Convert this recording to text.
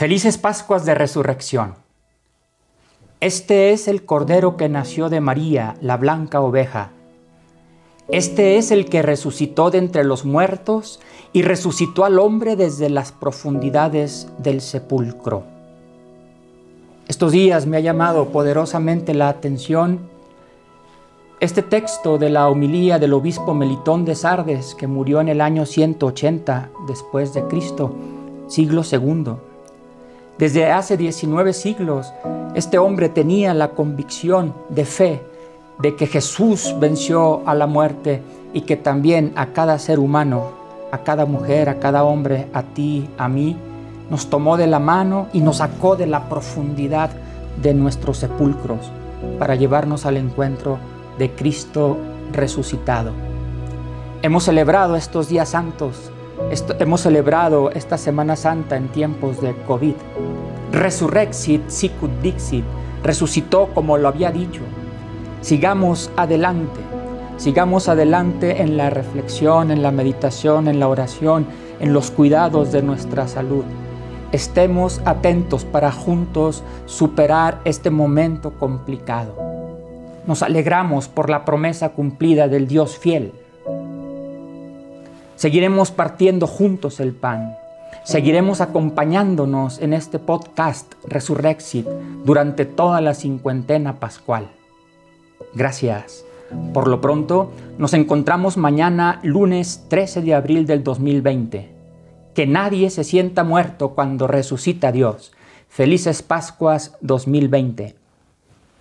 Felices Pascuas de Resurrección. Este es el Cordero que nació de María, la blanca oveja. Este es el que resucitó de entre los muertos y resucitó al hombre desde las profundidades del sepulcro. Estos días me ha llamado poderosamente la atención este texto de la homilía del obispo Melitón de Sardes, que murió en el año 180 después de Cristo, siglo segundo. Desde hace 19 siglos, este hombre tenía la convicción de fe de que Jesús venció a la muerte y que también a cada ser humano, a cada mujer, a cada hombre, a ti, a mí, nos tomó de la mano y nos sacó de la profundidad de nuestros sepulcros para llevarnos al encuentro de Cristo resucitado. Hemos celebrado estos días santos hemos celebrado esta Semana Santa en tiempos de COVID. Resurrexit sicut dixit, resucitó como lo había dicho. Sigamos adelante, sigamos adelante en la reflexión, en la meditación, en la oración, en los cuidados de nuestra salud. Estemos atentos para juntos superar este momento complicado. Nos alegramos por la promesa cumplida del Dios fiel Seguiremos partiendo juntos el pan. Seguiremos acompañándonos en este podcast Resurrexit durante toda la cincuentena pascual. Gracias. Por lo pronto, nos encontramos mañana lunes 13 de abril del 2020. Que nadie se sienta muerto cuando resucita Dios. Felices Pascuas 2020.